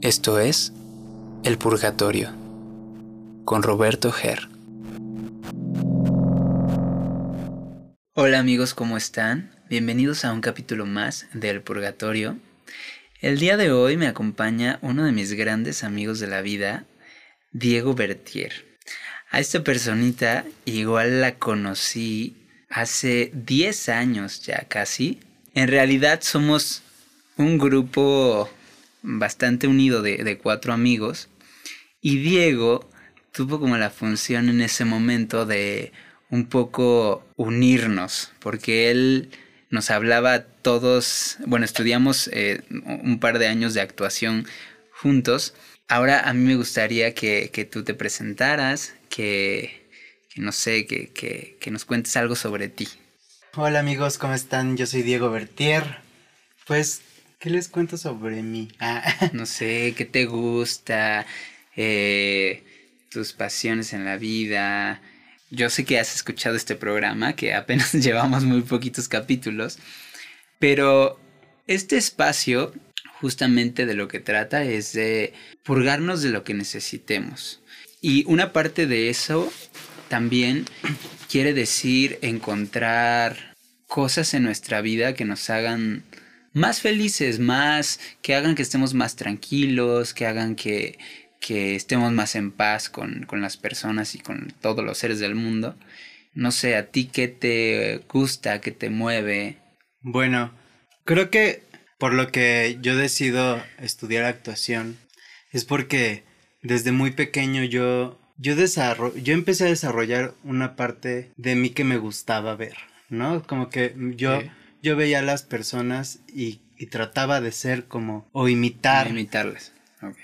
Esto es El Purgatorio con Roberto Ger. Hola amigos, ¿cómo están? Bienvenidos a un capítulo más de El Purgatorio. El día de hoy me acompaña uno de mis grandes amigos de la vida, Diego Bertier. A esta personita igual la conocí hace 10 años ya casi. En realidad somos un grupo bastante unido de, cuatro amigos y Diego tuvo como la función en ese momento de un poco unirnos, porque él nos hablaba todos, bueno, estudiamos eh, un par de años de actuación juntos. Ahora a mí me gustaría que, que tú te presentaras, que, que no sé, que, que, nos cuentes algo sobre ti. Hola amigos, ¿cómo están? Yo soy Diego Bertier. Pues, ¿qué les cuento sobre mí? Ah. No sé, ¿qué te gusta? Eh, tus pasiones en la vida. Yo sé que has escuchado este programa, que apenas llevamos muy poquitos capítulos, pero este espacio justamente de lo que trata es de purgarnos de lo que necesitemos. Y una parte de eso también quiere decir encontrar cosas en nuestra vida que nos hagan más felices, más que hagan que estemos más tranquilos, que hagan que, que estemos más en paz con, con las personas y con todos los seres del mundo. No sé, a ti qué te gusta, qué te mueve. Bueno, creo que por lo que yo decido estudiar actuación es porque desde muy pequeño yo, yo, yo empecé a desarrollar una parte de mí que me gustaba ver, ¿no? Como que yo, yo veía a las personas y, y, trataba de ser como, o imitar. imitarlas, ok.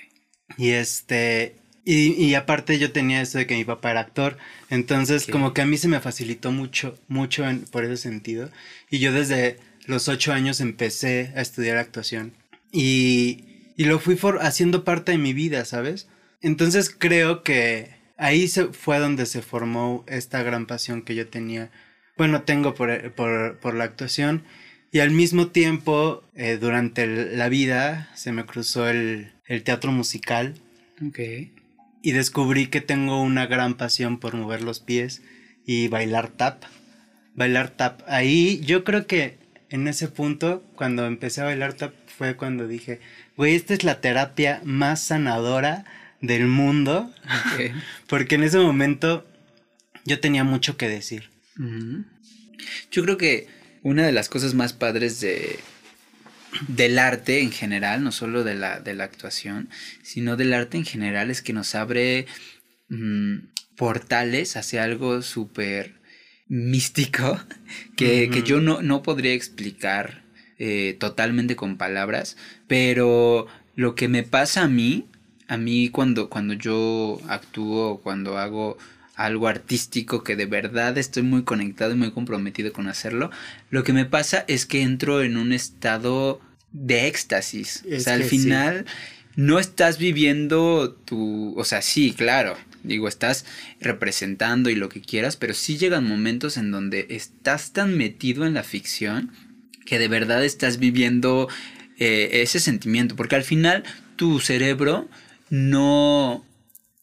Y este, y, y, aparte yo tenía eso de que mi papá era actor, entonces como que a mí se me facilitó mucho, mucho en, por ese sentido. Y yo desde los ocho años empecé a estudiar actuación. Y, y lo fui haciendo parte de mi vida, ¿sabes? Entonces creo que ahí se fue donde se formó esta gran pasión que yo tenía, bueno, tengo por, por, por la actuación. Y al mismo tiempo, eh, durante la vida, se me cruzó el, el teatro musical. Ok. Y descubrí que tengo una gran pasión por mover los pies y bailar tap. Bailar tap. Ahí yo creo que en ese punto, cuando empecé a bailar tap, fue cuando dije, güey, esta es la terapia más sanadora del mundo. Porque en ese momento yo tenía mucho que decir. Yo creo que una de las cosas más padres de, del arte en general, no solo de la, de la actuación, sino del arte en general, es que nos abre mm, portales hacia algo súper místico que, que yo no, no, podría explicar eh, totalmente con palabras, pero lo que me pasa a mí a mí cuando, cuando yo actúo, cuando hago algo artístico que de verdad estoy muy conectado y muy comprometido con hacerlo, lo que me pasa es que entro en un estado de éxtasis. o sea, al final no estás viviendo tu, o sea, sí, claro, digo, estás representando y lo que quieras, pero sí llegan momentos en donde estás tan metido en la ficción que de verdad estás viviendo eh, ese sentimiento, porque al final tu cerebro no...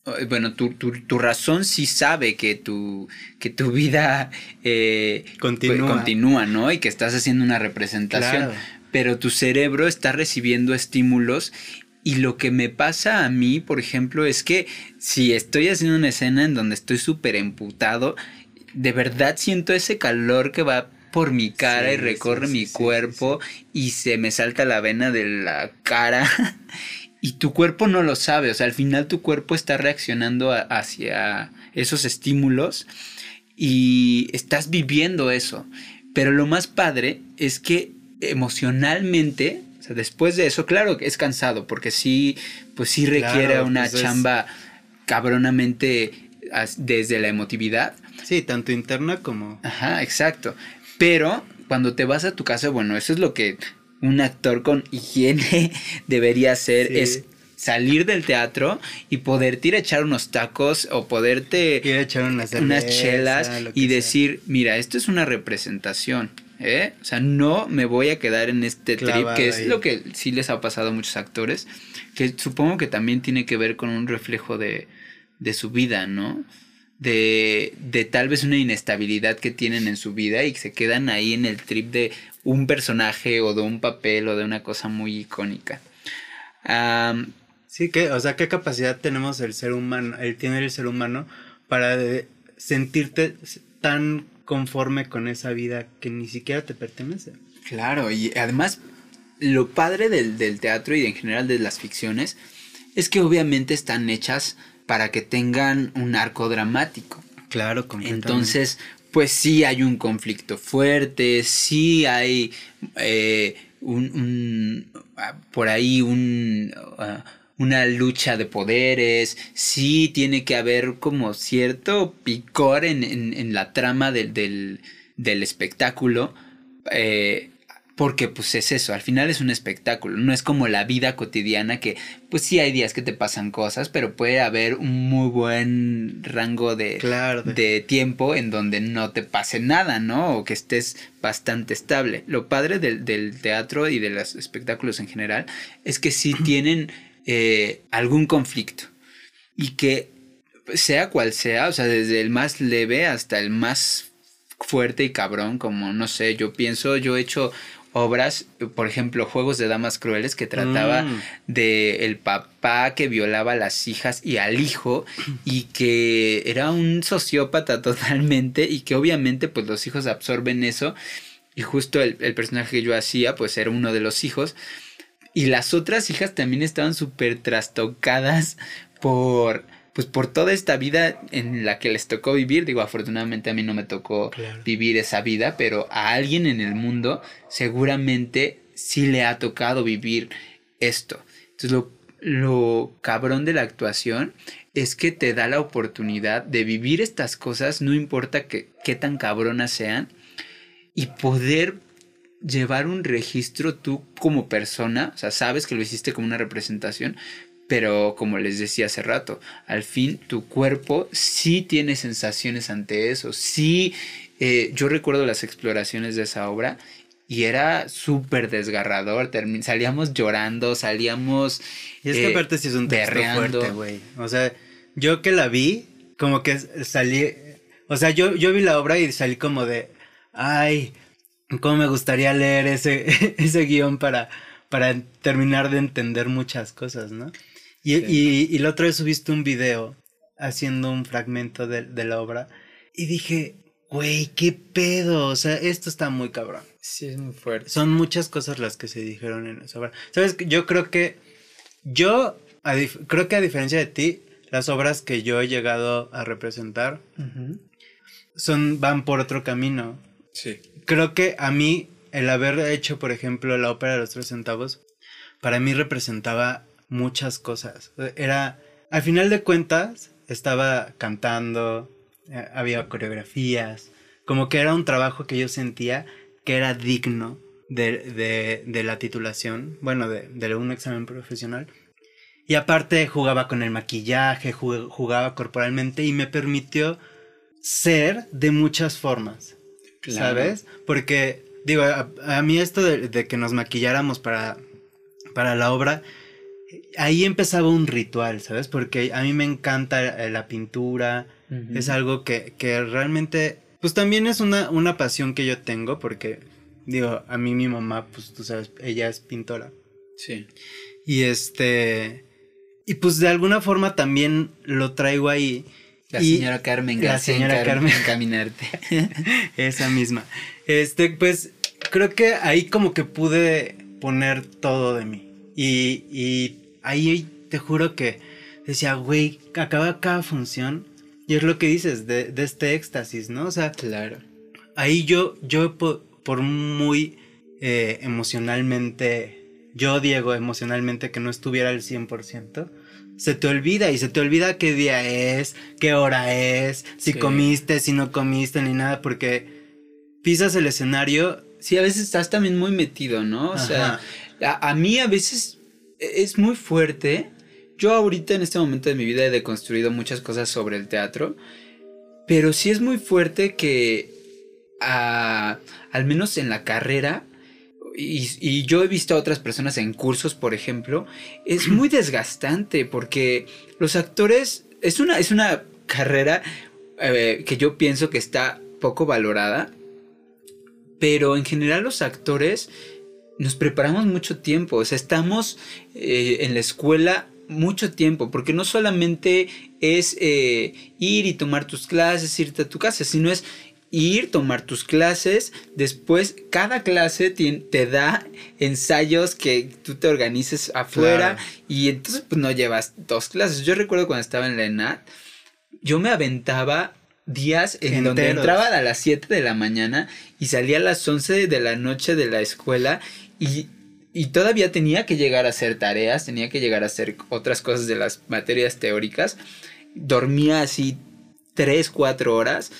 Eh, bueno, tu, tu, razón sí sabe que tu, que tu vida eh, continúa. continúa, ¿no? Y que estás haciendo una representación. Pero tu cerebro está recibiendo estímulos y lo que me pasa a mí, por ejemplo, es que si estoy haciendo una escena en donde estoy súper emputado, de verdad siento ese calor que va por mi cara y recorre mi cuerpo y se me salta la vena de la cara y tu cuerpo no lo sabe, o sea, al final tu cuerpo está reaccionando hacia esos estímulos y estás viviendo eso. Pero lo más padre es que emocionalmente, o sea, después de eso, claro que es cansado, porque sí, pues sí requiere una pues chamba cabronamente desde la emotividad. Sí, tanto interna como... Ajá, exacto. Pero cuando te vas a tu casa, bueno, eso es lo que un actor con higiene debería hacer es salir del teatro y poderte ir a echar unos tacos o poderte ir a echar unas, chelas y decir, mira, esto es una representación. ¿eh? O sea, no me voy a quedar en este trip, que es lo que sí les ha pasado a muchos actores, que supongo que también tiene que ver con un reflejo de, de su vida, ¿no? De, de tal vez una inestabilidad que tienen en su vida y que se quedan ahí en el trip de un personaje o de un papel o de una cosa muy icónica. sí, que, o sea, qué capacidad tenemos el ser humano, el tiene el ser humano para sentirte tan conforme con esa vida que ni siquiera te pertenece. Claro, y además lo padre del, del teatro y en general de las ficciones es que obviamente están hechas para que tengan un arco dramático. Claro, completamente. Entonces, pues sí hay un conflicto fuerte, sí hay eh, un, por ahí un, ah, una lucha de poderes, sí tiene que haber como cierto picor en, en, la trama del, del, del espectáculo. Eh, porque pues es eso, al final es un espectáculo, no es como la vida cotidiana que pues sí hay días que te pasan cosas, pero puede haber un muy buen rango de, de tiempo en donde no te pase nada, ¿no? O que estés bastante estable. Lo padre del, del teatro y de los espectáculos en general es que sí tienen eh, algún conflicto y que sea cual sea, o sea, desde el más leve hasta el más fuerte y cabrón, como no sé, yo pienso, yo he hecho obras, por ejemplo, Juegos de Damas Crueles, que trataba mm. de el papá que violaba a las hijas y al hijo, y que era un sociópata totalmente, y que obviamente pues los hijos absorben eso, y justo el, el personaje que yo hacía pues era uno de los hijos, y las otras hijas también estaban súper trastocadas por pues por toda esta vida en la que les tocó vivir, digo, afortunadamente a mí no me tocó vivir esa vida, pero a alguien en el mundo seguramente sí le ha tocado vivir esto. Entonces lo, lo cabrón de la actuación es que te da la oportunidad de vivir estas cosas, no importa que, qué tan cabronas sean, y poder llevar un registro tú como persona, o sea, sabes que lo hiciste como una representación, pero como les decía hace rato, al fin tu cuerpo sí tiene sensaciones ante eso. Sí, eh, yo recuerdo las exploraciones de esa obra y era súper desgarrador. salíamos llorando, salíamos. Y es que eh, aparte sí es un texto fuerte, güey. O sea, yo que la vi, como que salí. O sea, yo, yo vi la obra y salí como de. Ay, cómo me gustaría leer ese, ese guion para, para terminar de entender muchas cosas, ¿no? Y, y, la otra vez subiste un video haciendo un fragmento de, de la obra y dije, güey, qué pedo, o sea, esto está muy cabrón. Sí, es muy fuerte. Son muchas cosas las que se dijeron en esa obra. Sabes, yo creo que, yo, creo que a diferencia de ti, las obras que yo he llegado a representar son, van por otro camino. Sí. Creo que a mí, el haber hecho, por ejemplo, la ópera de los tres centavos, para mí representaba muchas cosas. Era, al final de cuentas, estaba cantando, eh, había coreografías, como que era un trabajo que yo sentía que era digno de, de, la titulación, bueno, de, de, un examen profesional. Y aparte jugaba con el maquillaje, jugaba corporalmente y me permitió ser de muchas formas, ¿sabes? Porque, digo, a, mí esto de, de, que nos maquilláramos para, para la obra, ahí empezaba un ritual, ¿sabes? Porque a mí me encanta la pintura, es algo que, que, realmente, pues también es una, una pasión que yo tengo, porque, digo, a mí mi mamá, pues tú sabes, ella es pintora. Sí. Y este, y pues de alguna forma también lo traigo ahí. La señora Carmen La señora Carmen. Caminarte. Esa misma. Este, pues creo que ahí como que pude poner todo de mí. Y, y ahí te juro que decía, güey, acaba cada función y es lo que dices de, este éxtasis, ¿no? O sea, claro. Ahí yo, yo por, muy eh, emocionalmente, yo Diego, emocionalmente que no estuviera al 100%, se te olvida y se te olvida qué día es, qué hora es, si comiste, si no comiste, ni nada, porque pisas el escenario. Sí, a veces estás también muy metido, ¿no? O sea, a, mí a veces es muy fuerte. Yo ahorita en este momento de mi vida he deconstruido muchas cosas sobre el teatro, pero sí es muy fuerte que al menos en la carrera, y, yo he visto a otras personas en cursos, por ejemplo, es muy desgastante porque los actores, es una, es una carrera eh, que yo pienso que está poco valorada, pero en general los actores nos preparamos mucho tiempo, o sea, estamos eh, en la escuela mucho tiempo, porque no solamente es eh, ir y tomar tus clases, irte a tu casa, sino es ir, tomar tus clases, después cada clase te, da ensayos que tú te organices afuera y entonces pues no llevas dos clases. Yo recuerdo cuando estaba en la ENAT, yo me aventaba días en donde entraba a las 7 de la mañana y salía a las 11 de la noche de la escuela y, y todavía tenía que llegar a hacer tareas, tenía que llegar a hacer otras cosas de las materias teóricas. Dormía así 3, 4 horas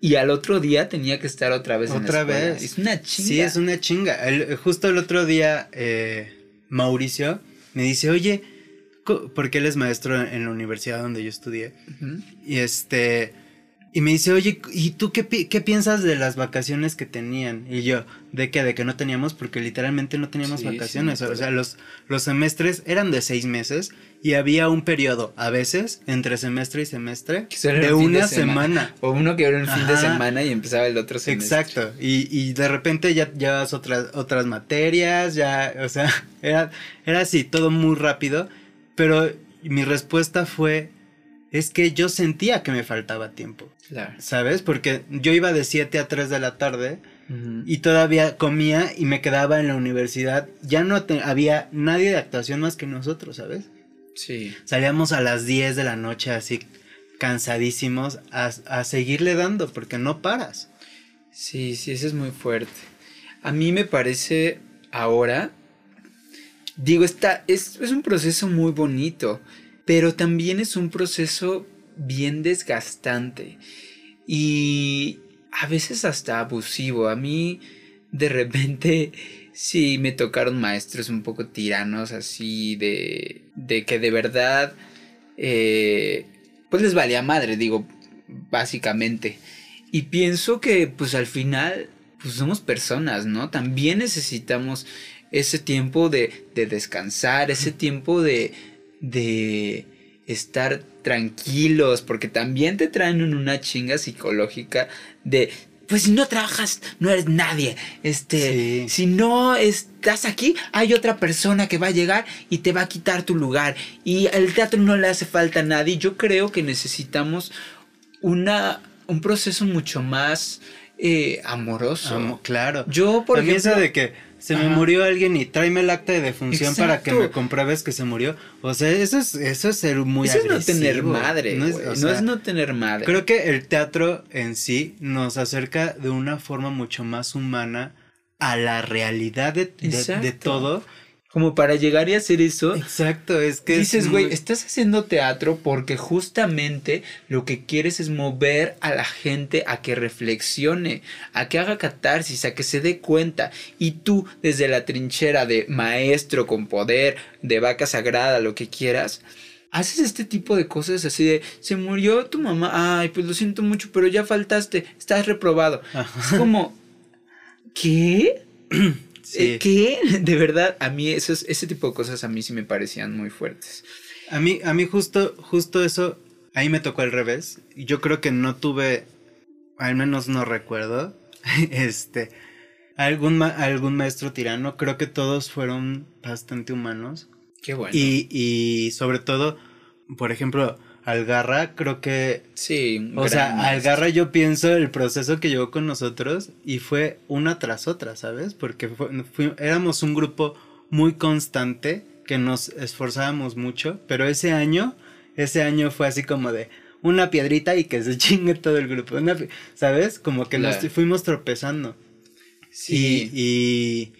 y al otro día tenía que estar otra vez otra en la vez. Es una chinga. Sí, es una chinga. justo el otro día, eh, Mauricio me dice, oye, porque él es maestro en la universidad donde yo estudié. Y este y me dice, oye, ¿y tú qué, qué, piensas de las vacaciones que tenían? Y yo, ¿de qué? De que no teníamos, porque literalmente no teníamos vacaciones. o sea, los, los semestres eran de seis meses y había un periodo, a veces, entre semestre y semestre, de una semana. O uno que era un fin de semana y empezaba el otro semestre. Exacto. Y, y de repente ya llevas otras, otras materias, ya, o sea, era, era así, todo muy rápido. Pero mi respuesta fue, es que yo sentía que me faltaba tiempo. ¿Sabes? Porque yo iba de 7 a 3 de la tarde y todavía comía y me quedaba en la universidad. Ya no había nadie de actuación más que nosotros, ¿sabes? Sí. Salíamos a las 10 de la noche así cansadísimos a, a seguirle dando porque no paras. Sí, sí, eso es muy fuerte. A mí me parece ahora, digo, está, es, es un proceso muy bonito, pero también es un proceso bien desgastante y a veces hasta abusivo. A mí de repente sí me tocaron maestros un poco tiranos así de, de que de verdad eh, pues les valía madre, digo, básicamente. Y pienso que pues al final pues somos personas, ¿no? También necesitamos ese tiempo de, de descansar, ese tiempo de, de estar tranquilos, porque también te traen una chinga psicológica de pues si no trabajas, no eres nadie. Este, si no estás aquí, hay otra persona que va a llegar y te va a quitar tu lugar. Y el teatro no le hace falta a nadie. Yo creo que necesitamos una, un proceso mucho más eh, amoroso. claro. Yo, por ejemplo. de que se me murió alguien y tráeme el acta de defunción para que me compruebes que se murió. O sea, eso es, eso es ser muy Eso es no tener madre, no es, no es, no tener madre. Creo que el teatro en sí nos acerca de una forma mucho más humana a la realidad de, de todo como para llegar y hacer eso. Exacto, es que. Dices, güey, estás haciendo teatro porque justamente lo que quieres es mover a la gente a que reflexione, a que haga catarsis, a que se dé cuenta. Y tú, desde la trinchera de maestro con poder, de vaca sagrada, lo que quieras, haces este tipo de cosas así de, se murió tu mamá, ay, pues lo siento mucho, pero ya faltaste, estás reprobado. Es como, ¿qué? Eh, ¿Qué? De verdad, a mí esos, ese tipo de cosas a mí sí me parecían muy fuertes. A mí, a mí justo, justo eso, ahí me tocó al revés. Yo creo que no tuve, al menos no recuerdo, este, algún, algún maestro tirano. Creo que todos fueron bastante humanos. Qué bueno. Y, y sobre todo, por ejemplo, Algarra, creo que. Sí, o sea, Algarra yo pienso el proceso que llevó con nosotros y fue una tras otra, ¿sabes? Porque éramos un grupo muy constante que nos esforzábamos mucho, pero ese año, ese año fue así como de una piedrita y que se chingue todo el grupo, ¿sabes? Como que nos fuimos tropezando. Sí. Y,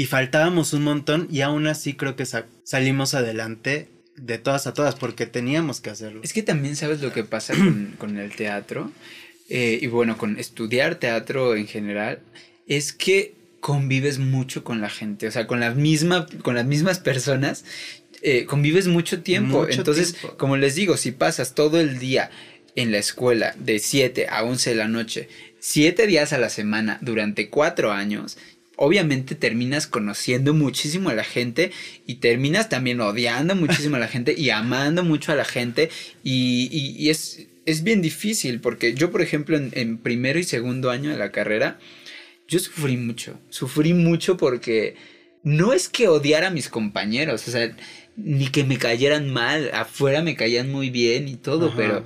y, faltábamos un montón y aún así creo que salimos adelante de todas a todas, porque teníamos que hacerlo. Es que también sabes lo que pasa con, el teatro, eh, y bueno, con estudiar teatro en general, es que convives mucho con la gente, o sea, con, la misma, con las mismas personas, eh, convives mucho tiempo. Entonces, como les digo, si pasas todo el día en la escuela de 7 a 11 de la noche, 7 días a la semana durante 4 años, obviamente terminas conociendo muchísimo a la gente y terminas también odiando muchísimo a la gente y amando mucho a la gente y, es, es, bien difícil porque yo, por ejemplo, en, en primero y segundo año de la carrera, yo sufrí mucho, sufrí mucho porque no es que odiara a mis compañeros, o sea, ni que me cayeran mal, afuera me caían muy bien y todo, pero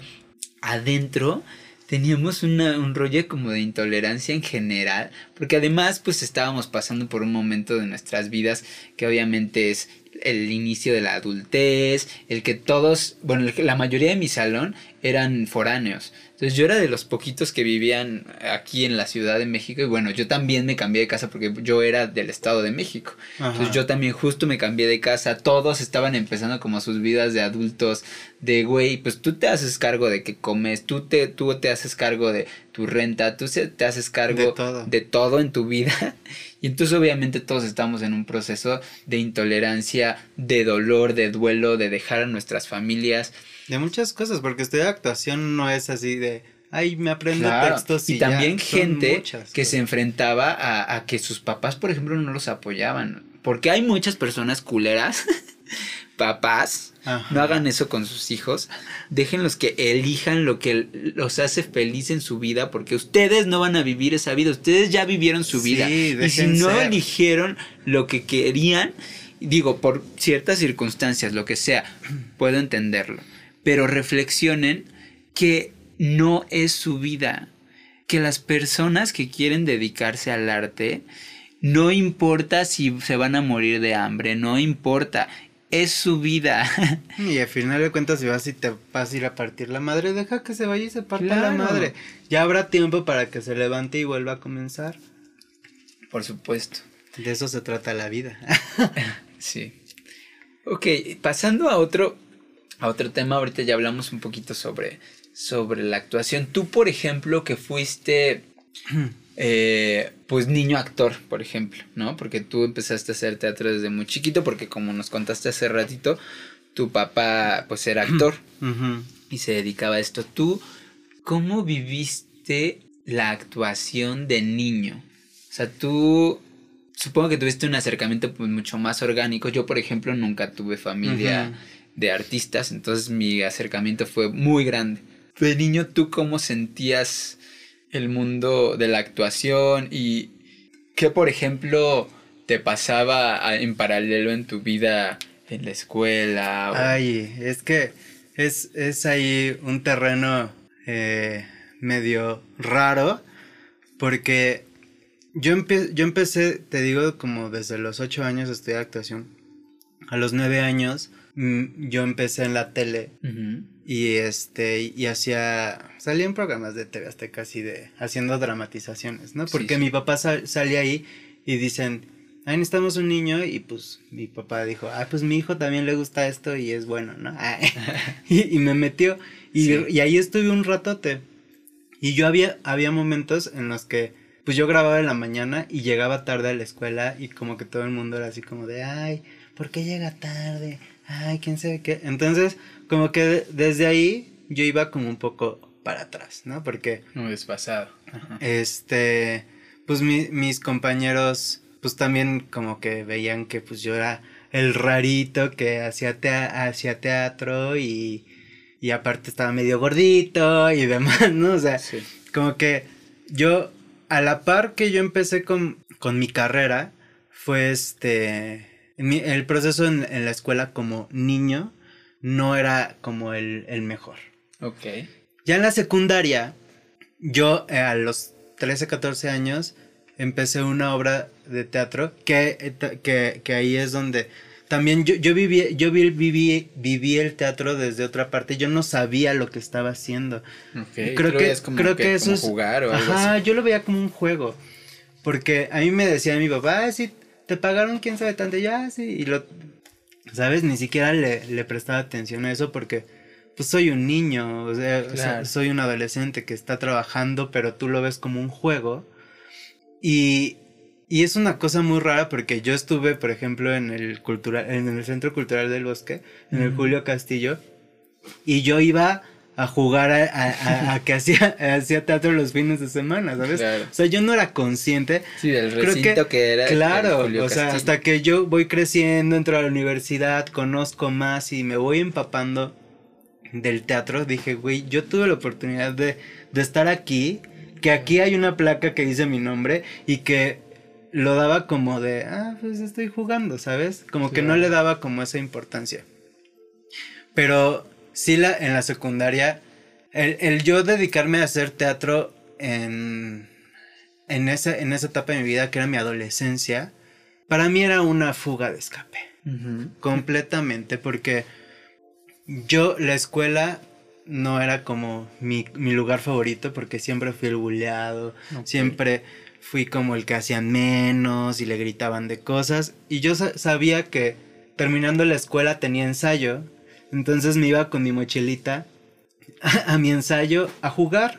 adentro teníamos un rollo como de intolerancia en general, porque además pues estábamos pasando por un momento de nuestras vidas que obviamente es el inicio de la adultez, el que todos, bueno, la mayoría de mi salón eran foráneos. Entonces yo era de los poquitos que vivían aquí en la Ciudad de México y bueno, yo también me cambié de casa porque yo era del Estado de México. Entonces yo también justo me cambié de casa, todos estaban empezando como sus vidas de adultos, de güey, pues tú te haces cargo de que comes, tú te, tú te haces cargo de tu renta, tú te haces cargo de todo. de todo en tu vida. Y entonces obviamente todos estamos en un proceso de intolerancia, de dolor, de duelo, de dejar a nuestras familias. De muchas cosas, porque estudiar actuación no es así de, ay, me aprendo textos. Y, también gente que se enfrentaba a, a, que sus papás, por ejemplo, no los apoyaban. Porque hay muchas personas culeras, papás, no hagan eso con sus hijos. Déjenlos que elijan lo que los hace feliz en su vida, porque ustedes no van a vivir esa vida. Ustedes ya vivieron su vida. Y si no eligieron lo que querían, digo, por ciertas circunstancias, lo que sea, puedo entenderlo pero reflexionen que no es su vida, que las personas que quieren dedicarse al arte, no importa si se van a morir de hambre, no importa, es su vida. Y al final de cuentas, si vas y te vas a ir a partir la madre, deja que se vaya y se parta la madre. Ya habrá tiempo para que se levante y vuelva a comenzar. Por supuesto. De eso se trata la vida. sí. Ok, pasando a otro, a otro tema, ahorita ya hablamos un poquito sobre, sobre la actuación. Tú, por ejemplo, que fuiste, eh, pues, niño actor, por ejemplo, ¿no? Porque tú empezaste a hacer teatro desde muy chiquito, porque como nos contaste hace ratito, tu papá, pues, era actor y se dedicaba a esto. ¿Tú cómo viviste la actuación de niño? O sea, tú supongo que tuviste un acercamiento pues, mucho más orgánico. Yo, por ejemplo, nunca tuve familia de artistas, entonces mi acercamiento fue muy grande. De niño, ¿tú cómo sentías el mundo de la actuación y qué, por ejemplo, te pasaba en paralelo en tu vida en la escuela? Ay, es que es, es ahí un terreno eh, medio raro porque yo, yo empecé, te digo, como desde los ocho años a estudiar actuación. A los nueve años yo empecé en la tele y este y hacía salía en programas de TV hasta casi de haciendo dramatizaciones, ¿no? Porque mi papá salía ahí y dicen, ahí necesitamos un niño y pues mi papá dijo, ah, pues mi hijo también le gusta esto y es bueno, ¿no? y, me metió y, y, ahí estuve un ratote y yo había, había momentos en los que pues yo grababa en la mañana y llegaba tarde a la escuela y como que todo el mundo era así como de, ay, ¿por qué llega tarde? Ay, quién sabe qué. Entonces, como que desde ahí yo iba como un poco para atrás, ¿no? Porque... Muy despasado. Este, pues mis compañeros, pues también como que veían que pues yo era el rarito que hacía, hacía teatro y, y aparte estaba medio gordito y demás, ¿no? O sea, como que yo, a la par que yo empecé con, con mi carrera, fue este el proceso en, la escuela como niño no era como el, mejor. Ok. Ya en la secundaria, yo eh, a los 13, 14 años empecé una obra de teatro que, eh, que, ahí es donde también yo, yo, viví, yo viví, viví, el teatro desde otra parte. Yo no sabía lo que estaba haciendo. Okay. Creo, que, es como creo que, eso es, jugar o algo ajá, yo lo veía como un juego. Porque a mí me decía mi papá, ah, sí, te pagaron quién sabe tanto, ya, sí, y lo, ¿sabes? Ni siquiera le, le prestaba atención a eso porque, pues soy un niño, o sea, soy un adolescente que está trabajando, pero tú lo ves como un juego. Y, y es una cosa muy rara porque yo estuve, por ejemplo, en el, cultural, en el Centro Cultural del Bosque, en el Julio Castillo, y yo iba a a jugar a, que hacía, hacía teatro los fines de semana, ¿sabes? O sea, yo no era consciente. Sí, del recinto que, era. Claro, o sea, hasta que yo voy creciendo, entro a la universidad, conozco más y me voy empapando del teatro, dije, güey, yo tuve la oportunidad de, de estar aquí, que aquí hay una placa que dice mi nombre y que lo daba como de, ah, pues estoy jugando, ¿sabes? Como que no le daba como esa importancia. Pero sí la, en la secundaria, el, yo dedicarme a hacer teatro en, en, esa, en esa etapa de mi vida, que era mi adolescencia, para mí era una fuga de escape. Completamente, porque yo la escuela no era como mi, lugar favorito, porque siempre fui el buleado, siempre fui como el que hacían menos y le gritaban de cosas. Y yo sabía que terminando la escuela tenía ensayo entonces me iba con mi mochilita a, mi ensayo a jugar.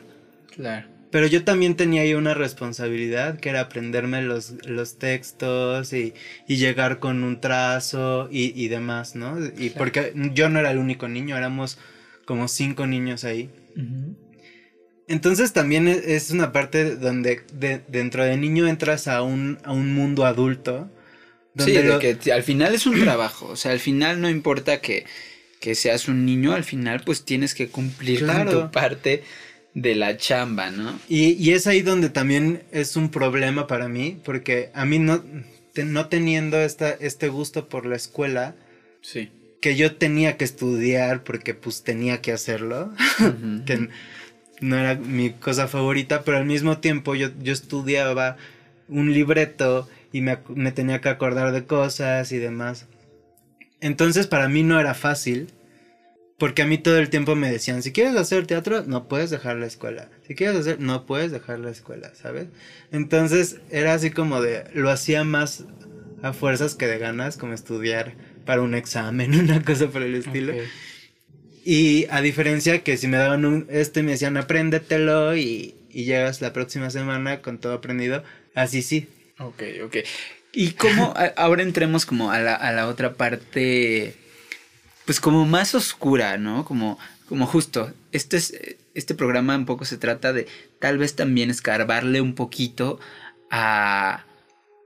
Claro. Pero yo también tenía ahí una responsabilidad que era aprenderme los, los textos y, llegar con un trazo y, demás, ¿no? Y porque yo no era el único niño, éramos como cinco niños ahí. Entonces también e, es una parte donde dentro de niño entras a un, a un mundo adulto. sí, de que al final es un trabajo, o sea, al final no importa que que seas un niño, al final pues tienes que cumplir con tu parte de la chamba, ¿no? Y, es ahí donde también es un problema para mí, porque a mí no, no teniendo esta, este gusto por la escuela, sí. que yo tenía que estudiar porque pues tenía que hacerlo, que no era mi cosa favorita, pero al mismo tiempo yo, yo estudiaba un libreto y me, me tenía que acordar de cosas y demás. Entonces para mí no era fácil, porque a mí todo el tiempo me decían, si quieres hacer teatro, no puedes dejar la escuela. Si quieres hacer, no puedes dejar la escuela, ¿sabes? Entonces era así como de, lo hacía más a fuerzas que de ganas, como estudiar para un examen, una cosa por el estilo. Y a diferencia que si me daban un, este me decían, apréndetelo y, y llegas la próxima semana con todo aprendido, así sí. Ok, ok. Y cómo, ahora entremos como a la, a la otra parte, pues como más oscura, ¿no? Como, como justo, este, es, este programa un poco se trata de tal vez también escarbarle un poquito a,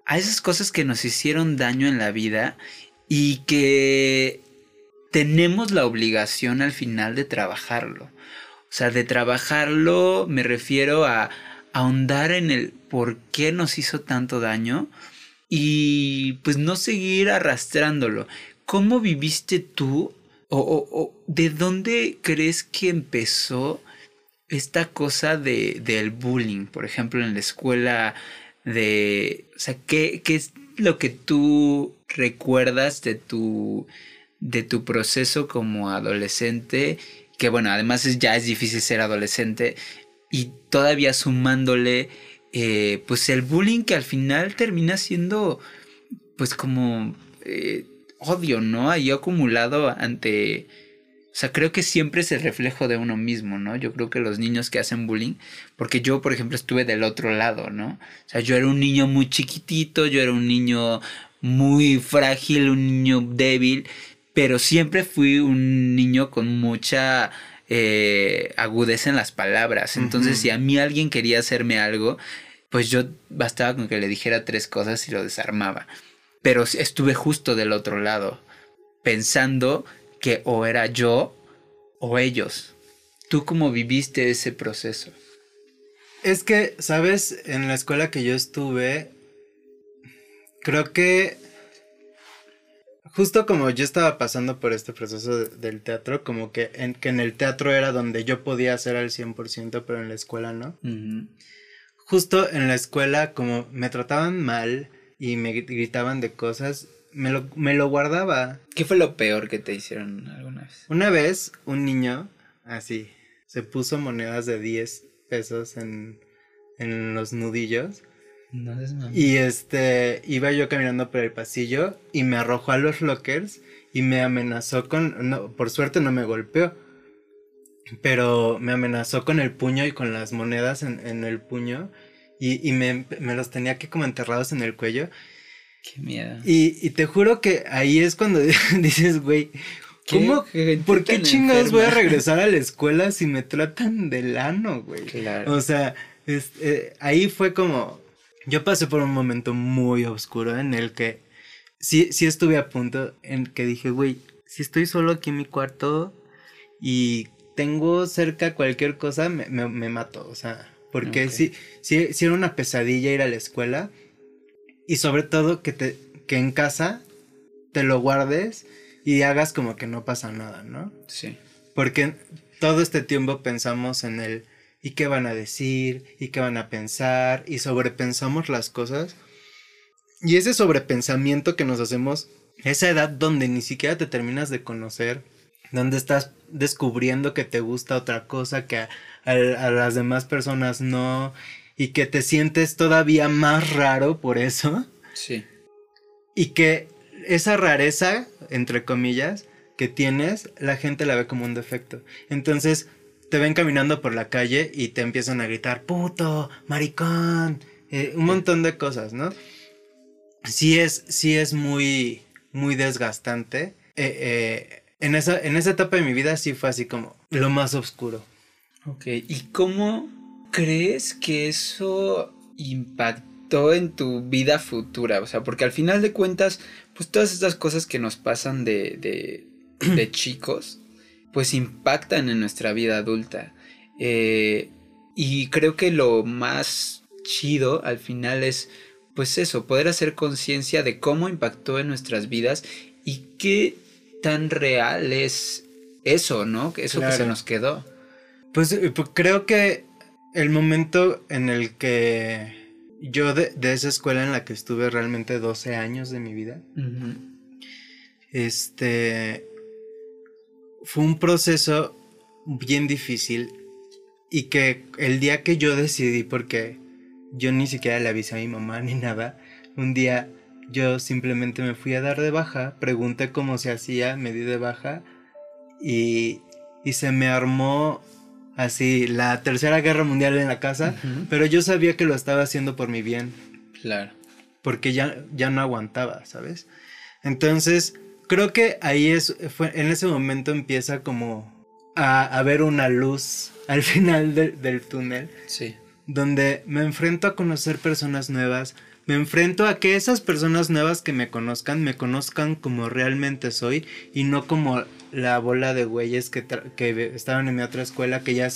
a esas cosas que nos hicieron daño en la vida y que tenemos la obligación al final de trabajarlo. O sea, de trabajarlo me refiero a ahondar en el por qué nos hizo tanto daño y pues no seguir arrastrándolo. ¿Cómo viviste tú o, de dónde crees que empezó esta cosa de, del bullying? Por ejemplo, en la escuela de... O sea, ¿qué, qué es lo que tú recuerdas de tu, de tu proceso como adolescente? Que bueno, además ya es difícil ser adolescente y todavía sumándole eh, pues el bullying que al final termina siendo pues como eh, odio, ¿no? Ahí acumulado ante... O sea, creo que siempre es el reflejo de uno mismo, ¿no? Yo creo que los niños que hacen bullying, porque yo, por ejemplo, estuve del otro lado, ¿no? O sea, yo era un niño muy chiquitito, yo era un niño muy frágil, un niño débil, pero siempre fui un niño con mucha eh, agudeza en las palabras. Entonces, si a mí alguien quería hacerme algo, pues yo bastaba con que le dijera tres cosas y lo desarmaba. Pero estuve justo del otro lado, pensando que o era yo o ellos. ¿Tú cómo viviste ese proceso? Es que, sabes, en la escuela que yo estuve, creo que justo como yo estaba pasando por este proceso del teatro, como que en, que en el teatro era donde yo podía hacer al 100%, pero en la escuela no justo en la escuela, como me trataban mal y me gritaban de cosas, me lo, me lo guardaba. ¿Qué fue lo peor que te hicieron alguna vez? Una vez, un niño, así, se puso monedas de 10 pesos en, en los nudillos. No y este, iba yo caminando por el pasillo y me arrojó a los lockers y me amenazó con, no, por suerte no me golpeó, pero me amenazó con el puño y con las monedas en, el puño y, me, los tenía que como enterrados en el cuello. Qué miedo. Y, te juro que ahí es cuando dices, güey, ¿Cómo? ¿Por qué chingados voy a regresar a la escuela si me tratan de lano, güey? Claro. O sea, eh, ahí fue como. Yo pasé por un momento muy oscuro en el que sí, sí estuve a punto en que dije, güey, si estoy solo aquí en mi cuarto y tengo cerca cualquier cosa, me, me, mato. O sea, porque sí, sí, sí era una pesadilla ir a la escuela. Y sobre todo que, te, que en casa te lo guardes y hagas como que no pasa nada, ¿no? Sí. Porque todo este tiempo pensamos en el y qué van a decir y qué van a pensar y sobrepensamos las cosas. Y ese sobrepensamiento que nos hacemos, esa edad donde ni siquiera te terminas de conocer, donde estás descubriendo que te gusta otra cosa que a, a las demás personas no, y que te sientes todavía más raro por eso. Sí. Y que esa rareza, entre comillas, que tienes, la gente la ve como un defecto. Entonces, te ven caminando por la calle y te empiezan a gritar, puto, maricón, eh, un montón de cosas, ¿no? Sí es, sí es muy, muy desgastante. Eh, eh, en, esa, en esa etapa de mi vida sí fue así como lo más oscuro. Ok, ¿y cómo crees que eso impactó en tu vida futura? O sea, porque al final de cuentas, pues todas estas cosas que nos pasan de, de, chicos, pues impactan en nuestra vida adulta. Eh, y creo que lo más chido al final es, pues eso, poder hacer conciencia de cómo impactó en nuestras vidas y qué tan real es eso, ¿no? Eso que se nos quedó. Pues, eh, pues, creo que el momento en el que yo de, esa escuela en la que estuve realmente 12 años de mi vida, este, fue un proceso bien difícil y que el día que yo decidí, porque yo ni siquiera le avisé a mi mamá ni nada, un día yo simplemente me fui a dar de baja, pregunté cómo se hacía, me di de baja y, y se me armó así la tercera guerra mundial en la casa, pero yo sabía que lo estaba haciendo por mi bien. Claro. Porque ya, ya no aguantaba, ¿sabes? Entonces, creo que ahí es, fue, en ese momento empieza como a, ver una luz al final del túnel. Sí. Donde me enfrento a conocer personas nuevas, me enfrento a que esas personas nuevas que me conozcan, me conozcan como realmente soy y no como la bola de güeyes que, que estaban en mi otra escuela que ya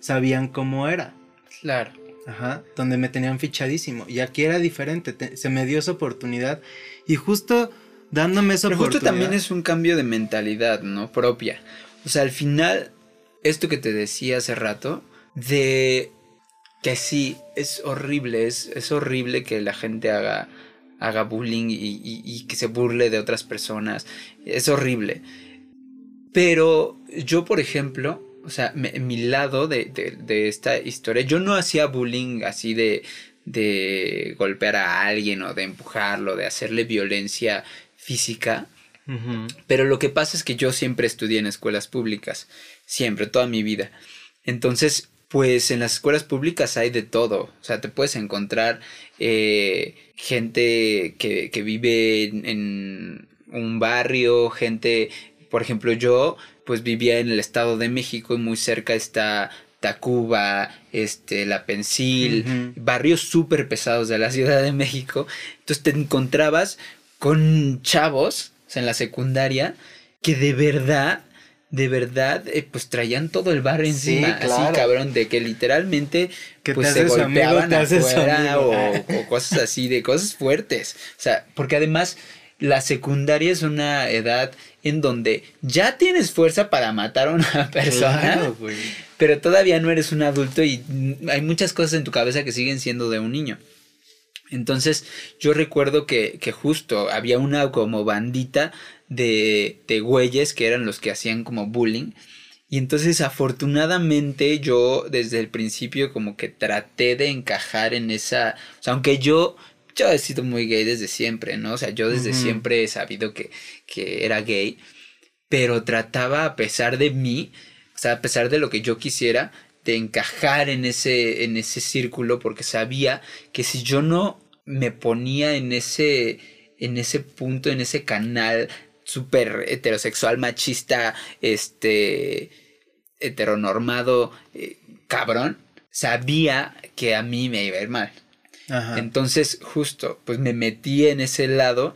sabían cómo era. Claro. Ajá, donde me tenían fichadísimo. Y aquí era diferente, se me dio esa oportunidad. Y justo dándome esa Pero Justo también es un cambio de mentalidad, ¿no? Propia. O sea, al final, esto que te decía hace rato, de que sí, es horrible, es, es horrible que la gente haga, haga bullying y, que se burle de otras personas. Es horrible. Pero yo, por ejemplo, o sea, mi lado de, esta historia, yo no hacía bullying así de, de golpear a alguien o de empujarlo, de hacerle violencia física. Pero lo que pasa es que yo siempre estudié en escuelas públicas, siempre, toda mi vida. Entonces, pues en las escuelas públicas hay de todo. O sea, te puedes encontrar eh, gente que, vive en, un barrio, gente, por ejemplo, yo pues vivía en el Estado de México y muy cerca está Tacuba, este, La Pensil, barrios súper pesados de la Ciudad de México. Entonces te encontrabas con chavos en la secundaria que de verdad de verdad, eh, pues traían todo el bar encima, así cabrón, de que literalmente pues se golpeaban afuera o, cosas así, de cosas fuertes. O sea, porque además la secundaria es una edad en donde ya tienes fuerza para matar a una persona, pero todavía no eres un adulto y hay muchas cosas en tu cabeza que siguen siendo de un niño. Entonces yo recuerdo que, que justo había una como bandita de, de güeyes que eran los que hacían como bullying. Y entonces afortunadamente yo desde el principio como que traté de encajar en esa, o sea, aunque yo, yo he sido muy gay desde siempre, ¿no? O sea, yo desde siempre he sabido que, que era gay, pero trataba a pesar de mí, o sea, a pesar de lo que yo quisiera, de encajar en ese, en ese círculo porque sabía que si yo no me ponía en ese, en ese punto, en ese canal súper heterosexual, machista, este, heteronormado, eh, cabrón, sabía que a mí me iba a ir mal. Entonces, justo, pues me metí en ese lado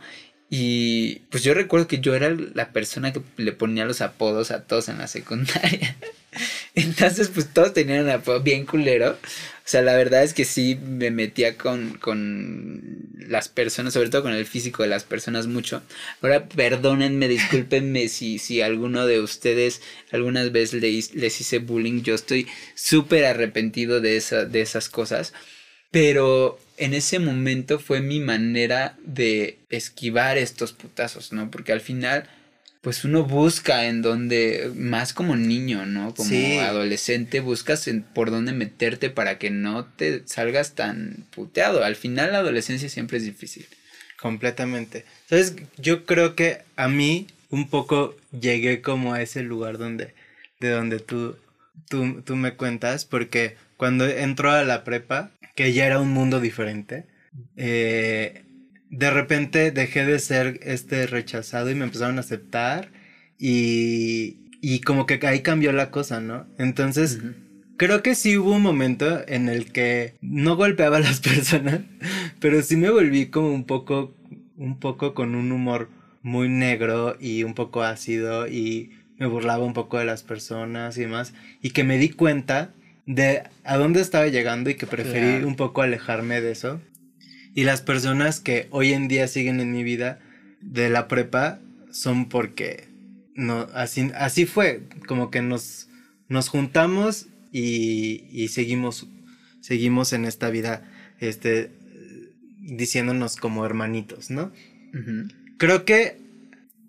y pues yo recuerdo que yo era la persona que le ponía los apodos a todos en la secundaria. Entonces, pues todos tenían un apodo bien culero. O sea, la verdad es que sí me metía con, con las personas, sobre todo con el físico de las personas mucho. Ahora, perdónenme, discúlpenme si, si alguno de ustedes algunas veces les, les hice bullying. Yo estoy súper arrepentido de, esa, de esas cosas. Pero en ese momento fue mi manera de esquivar estos putazos, ¿no? Porque al final pues uno busca en donde, más como niño, ¿no? Como adolescente, buscas en, por dónde meterte para que no te salgas tan puteado. Al final la adolescencia siempre es difícil. Completamente. Entonces, yo creo que a mí un poco llegué como a ese lugar donde, de donde tú, tú, tú me cuentas, porque cuando entró a la prepa, que ya era un mundo diferente, eh, de repente dejé de ser este rechazado y me empezaron a aceptar y, y como que ahí cambió la cosa, ¿no? Entonces, creo que sí hubo un momento en el que no golpeaba a las personas, pero sí me volví como un poco, un poco con un humor muy negro y un poco ácido y me burlaba un poco de las personas y demás y que me di cuenta de a dónde estaba llegando y que preferí un poco alejarme de eso y las personas que hoy en día siguen en mi vida de la prepa son porque no, así, así fue, como que nos, nos juntamos y, y seguimos, seguimos en esta vida, este, diciéndonos como hermanitos, ¿no? Creo que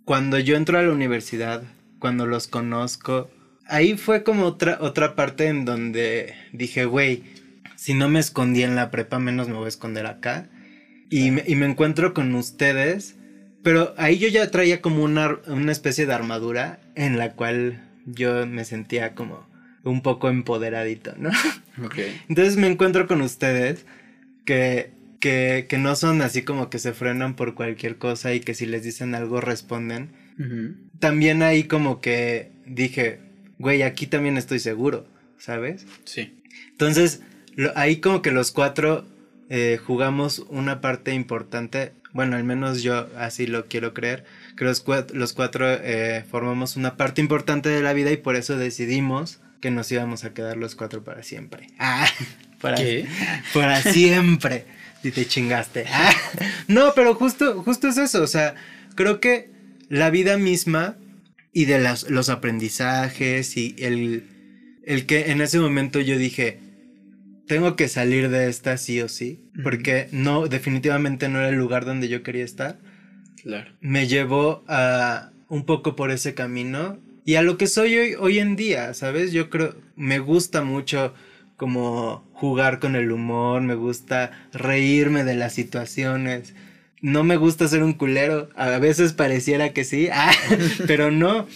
cuando yo entro a la universidad, cuando los conozco, ahí fue como otra, otra parte en donde dije, güey, si no me escondí en la prepa, menos me voy a esconder acá. Y me, y me encuentro con ustedes, pero ahí yo ya traía como una, una especie de armadura en la cual yo me sentía como un poco empoderadito, ¿no? Okay. Entonces me encuentro con ustedes que, que, que, no son así como que se frenan por cualquier cosa y que si les dicen algo responden. También ahí como que dije, güey, aquí también estoy seguro, ¿sabes? Sí. Entonces, ahí como que los cuatro eh, jugamos una parte importante, bueno, al menos yo así lo quiero creer, que los, los cuatro eh, formamos una parte importante de la vida y por eso decidimos que nos íbamos a quedar los cuatro para siempre. Ah, para, ¿Qué? para siempre. Y te chingaste. Ah, no, pero justo, justo es eso, o sea, creo que la vida misma y de los aprendizajes y el, el que en ese momento yo dije, tengo que salir de esta sí o sí, porque no, definitivamente no era el lugar donde yo quería estar. Claro. Me llevó a un poco por ese camino y a lo que soy hoy, hoy en día, ¿sabes? Yo creo, me gusta mucho como jugar con el humor, me gusta reírme de las situaciones no me gusta ser un culero. A veces pareciera que sí, ah, pero no.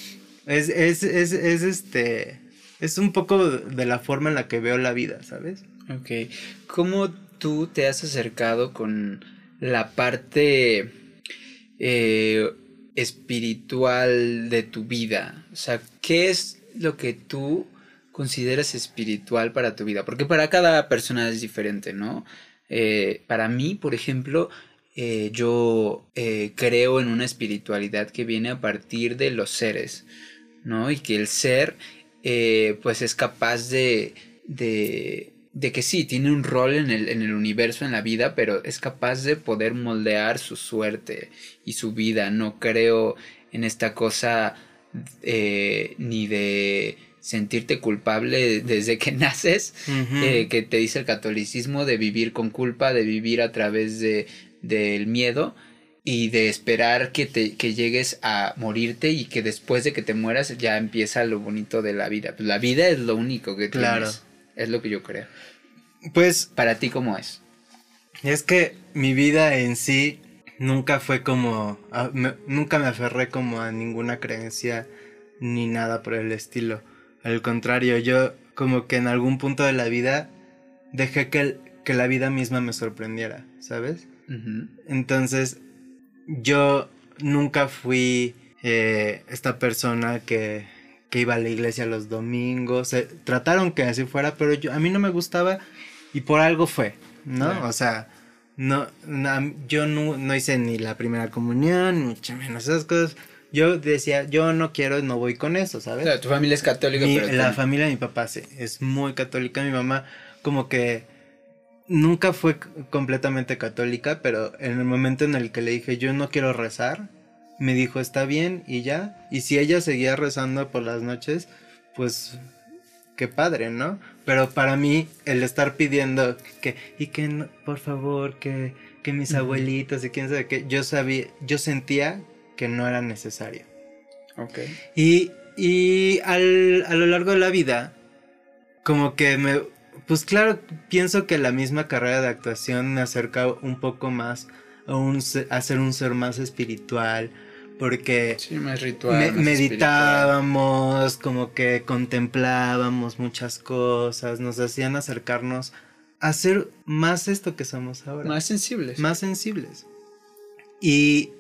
Es, es, es, es, este. Es un poco de la forma en la que veo la vida, ¿sabes? Ok. ¿Cómo tú te has acercado con la parte eh, espiritual de tu vida? O sea, ¿qué es lo que tú consideras espiritual para tu vida? Porque para cada persona es diferente, ¿no? Eh, para mí, por ejemplo, eh, yo creo en una espiritualidad que viene a partir de los seres, ¿no? Y que el ser, pues es capaz de, de, de, que sí, tiene un rol en el, en el universo, en la vida, pero es capaz de poder moldear su suerte y su vida. No creo en esta cosa ni de sentirte culpable desde que naces, que te dice el catolicismo, de vivir con culpa, de vivir a través de, del miedo y de esperar que te que llegues a morirte y que después de que te mueras ya empieza lo bonito de la vida. Pues la vida es lo único que claro. tienes. Es lo que yo creo. Pues para ti cómo es? Es que mi vida en sí nunca fue como nunca me aferré como a ninguna creencia ni nada por el estilo. Al contrario, yo como que en algún punto de la vida dejé que, que la vida misma me sorprendiera, ¿sabes? Entonces, yo nunca fui eh, esta persona que, que, iba a la iglesia los domingos. trataron que así fuera, pero yo, a mí no me gustaba y por algo fue, ¿no? O sea, no, yo no, no, hice ni la primera comunión, mucho menos esas cosas. Yo decía, yo no quiero, no voy con eso, ¿sabes? tu familia es católica. pero la familia de mi papá sí, es muy católica. Mi mamá como que nunca fue completamente católica, pero en el momento en el que le dije yo no quiero rezar, me dijo está bien y ya. Y si ella seguía rezando por las noches, pues qué padre, ¿no? Pero para mí el estar pidiendo que y que por favor que que mis abuelitos y quién sabe qué, yo sabía, yo sentía que no era necesario. Ok. Y, y al, a lo largo de la vida, como que me pues claro, pienso que la misma carrera de actuación me acerca un poco más a, un, a ser un ser más espiritual, porque sí, más ritual, meditábamos, como que contemplábamos muchas cosas, nos hacían acercarnos a ser más esto que somos ahora. Más sensibles. Más sensibles. Y,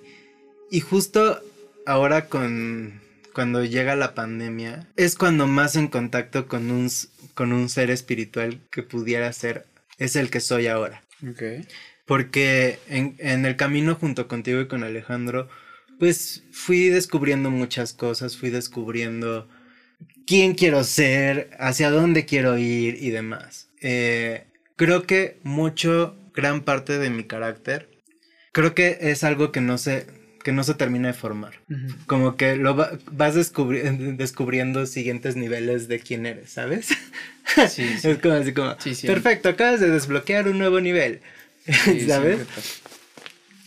y justo ahora con, cuando llega la pandemia, es cuando más en contacto con un, con un ser espiritual que pudiera ser, es el que soy ahora. Okay. Porque en, en el camino junto contigo y con Alejandro, pues fui descubriendo muchas cosas, fui descubriendo quién quiero ser, hacia dónde quiero ir y demás. Eh, creo que mucho, gran parte de mi carácter, creo que es algo que no sé que no se termina de formar. Como que lo vas descubriendo siguientes niveles de quién eres, ¿sabes? Sí, Es como así como, perfecto, acabas de desbloquear un nuevo nivel, ¿sabes?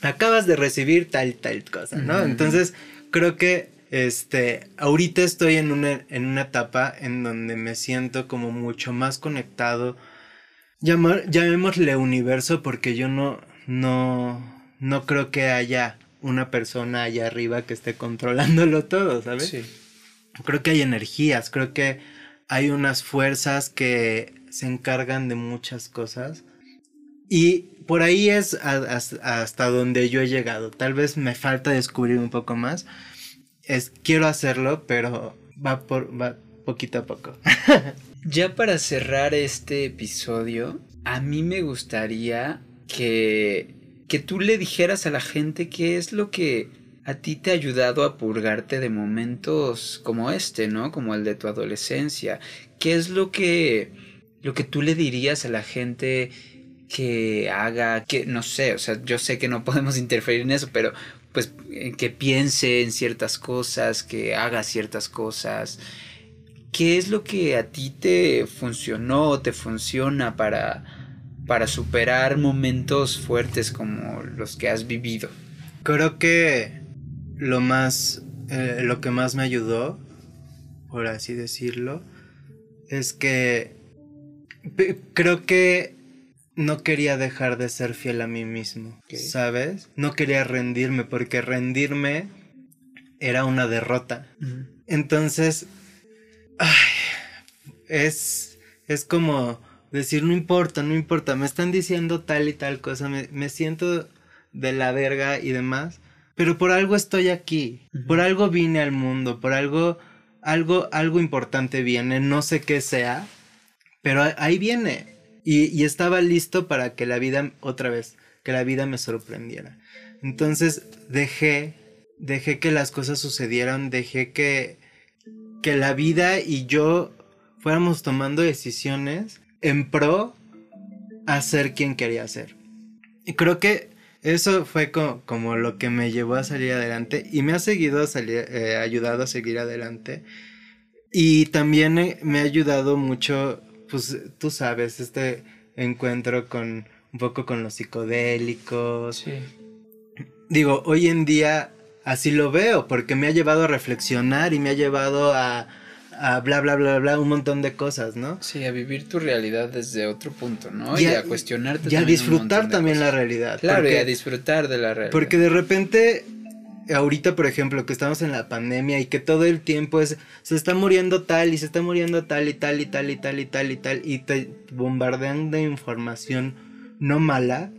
Acabas de recibir tal, tal cosa, ¿no? Entonces, creo que, este, ahorita estoy en una, en una etapa en donde me siento como mucho más conectado, llamar, llamémosle universo, porque yo no, no, no creo que haya una persona allá arriba que esté controlándolo todo, ¿sabes? Sí. Creo que hay energías, creo que hay unas fuerzas que se encargan de muchas cosas. Y por ahí es hasta donde yo he llegado. Tal vez me falta descubrir un poco más. Es, quiero hacerlo, pero va por poquito a poco. ya para cerrar este episodio, a mí me gustaría que que tú le dijeras a la gente qué es lo que a ti te ha ayudado a purgarte de momentos como este, ¿no? Como el de tu adolescencia. ¿Qué es lo que lo que tú le dirías a la gente que haga, que no sé, o sea, yo sé que no podemos interferir en eso, pero pues eh, que piense en ciertas cosas, que haga ciertas cosas. ¿Qué es lo que a ti te funcionó, te funciona para para superar momentos fuertes como los que has vivido? Creo que lo más, eh, lo que más me ayudó, por así decirlo, es que creo que no quería dejar de ser fiel a mí mismo, ¿sabes? No quería rendirme porque rendirme era una derrota. Entonces, es, es como decir, no importa, no importa, me están diciendo tal y tal cosa, me, siento de la verga y demás, pero por algo estoy aquí, por algo vine al mundo, por algo, algo, algo importante viene, no sé qué sea, pero ahí viene. Y, estaba listo para que la vida, otra vez, que la vida me sorprendiera. Entonces dejé, dejé que las cosas sucedieran, dejé que, que la vida y yo fuéramos tomando decisiones en pro a ser quien quería ser. Y creo que eso fue como, lo que me llevó a salir adelante y me ha seguido a salir, eh, ayudado a seguir adelante. Y también eh, me ha ayudado mucho, pues tú sabes, este encuentro con un poco con los psicodélicos. Sí. Digo, hoy en día así lo veo porque me ha llevado a reflexionar y me ha llevado a, a bla, bla, bla, bla, un montón de cosas, ¿no? Sí, a vivir tu realidad desde otro punto, ¿no? Y, a, cuestionarte. Y a disfrutar también la realidad. Claro, y a disfrutar de la realidad. Porque de repente, ahorita, por ejemplo, que estamos en la pandemia y que todo el tiempo es, se está muriendo tal y se está muriendo tal y tal y tal y tal y tal y tal y te bombardean de información no mala,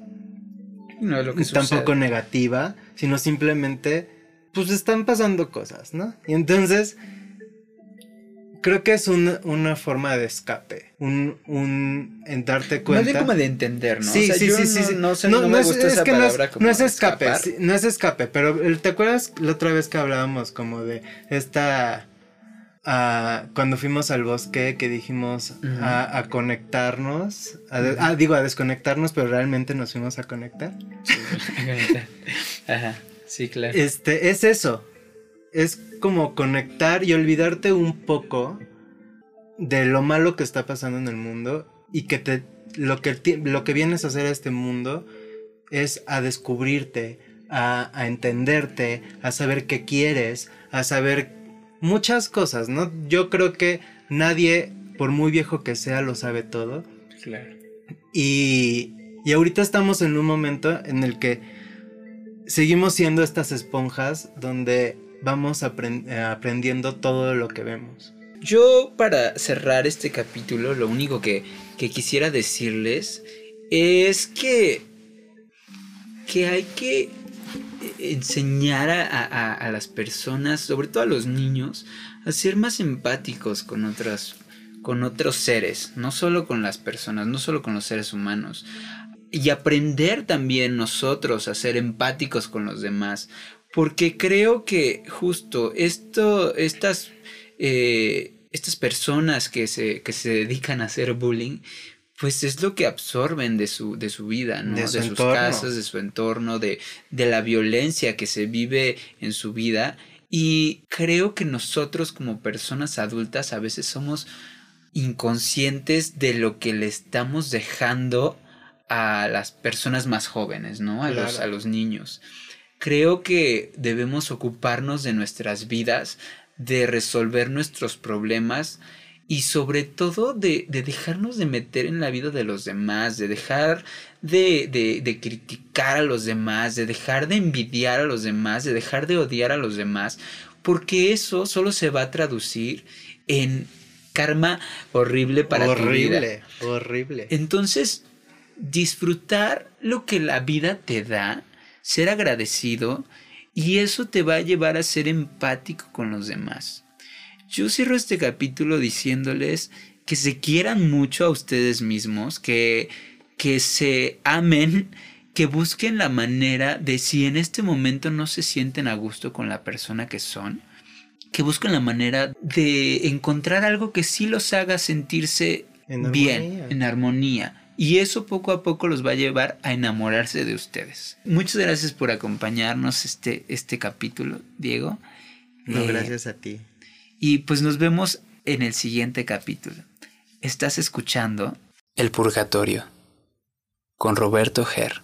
no es lo que tampoco negativa, sino simplemente pues están pasando cosas, ¿no? Y entonces creo que es una forma de escape, un, un en darte cuenta. Más bien como de entender, ¿no? Sí, sí, sí, sí, no, sé, no, me gusta esa palabra no es, escape, no es escape, pero ¿te acuerdas la otra vez que hablábamos como de esta cuando fuimos al bosque que dijimos a, conectarnos, ah, digo a desconectarnos, pero realmente nos fuimos a conectar. Sí, Ajá, sí, claro. Este, es eso, es como conectar y olvidarte un poco de lo malo que está pasando en el mundo y que te lo que, lo que vienes a hacer a este mundo es a descubrirte, a, a entenderte, a saber qué quieres, a saber muchas cosas, ¿no? Yo creo que nadie, por muy viejo que sea, lo sabe todo. Claro. Y, y ahorita estamos en un momento en el que seguimos siendo estas esponjas donde vamos aprendiendo todo lo que vemos. Yo para cerrar este capítulo, lo único que, que quisiera decirles es que, que hay que enseñar a, las personas, sobre todo a los niños, a ser más empáticos con otras con otros seres, no solo con las personas, no solo con los seres humanos. Y aprender también nosotros a ser empáticos con los demás. Porque creo que justo esto, estas, eh, estas personas que se, que se dedican a hacer bullying, pues es lo que absorben de su, de su vida, ¿no? De, sus casas, de su entorno, de, de la violencia que se vive en su vida. Y creo que nosotros como personas adultas a veces somos inconscientes de lo que le estamos dejando a las personas más jóvenes, ¿no? A, los, a los niños. Creo que debemos ocuparnos de nuestras vidas, de resolver nuestros problemas y sobre todo de, dejarnos de meter en la vida de los demás, de dejar de, de, criticar a los demás, de dejar de envidiar a los demás, de dejar de odiar a los demás, porque eso solo se va a traducir en karma horrible para horrible, tu vida. Horrible. Entonces, disfrutar lo que la vida te da, ser agradecido, y eso te va a llevar a ser empático con los demás. Yo cierro este capítulo diciéndoles que se quieran mucho a ustedes mismos, que, que se amen, que busquen la manera de si en este momento no se sienten a gusto con la persona que son, que busquen la manera de encontrar algo que sí los haga sentirse bien, en armonía. Y eso poco a poco los va a llevar a enamorarse de ustedes. Muchas gracias por acompañarnos este, este capítulo, Diego. No, eh, gracias a ti. Y pues nos vemos en el siguiente capítulo. Estás escuchando El Purgatorio con Roberto Ger.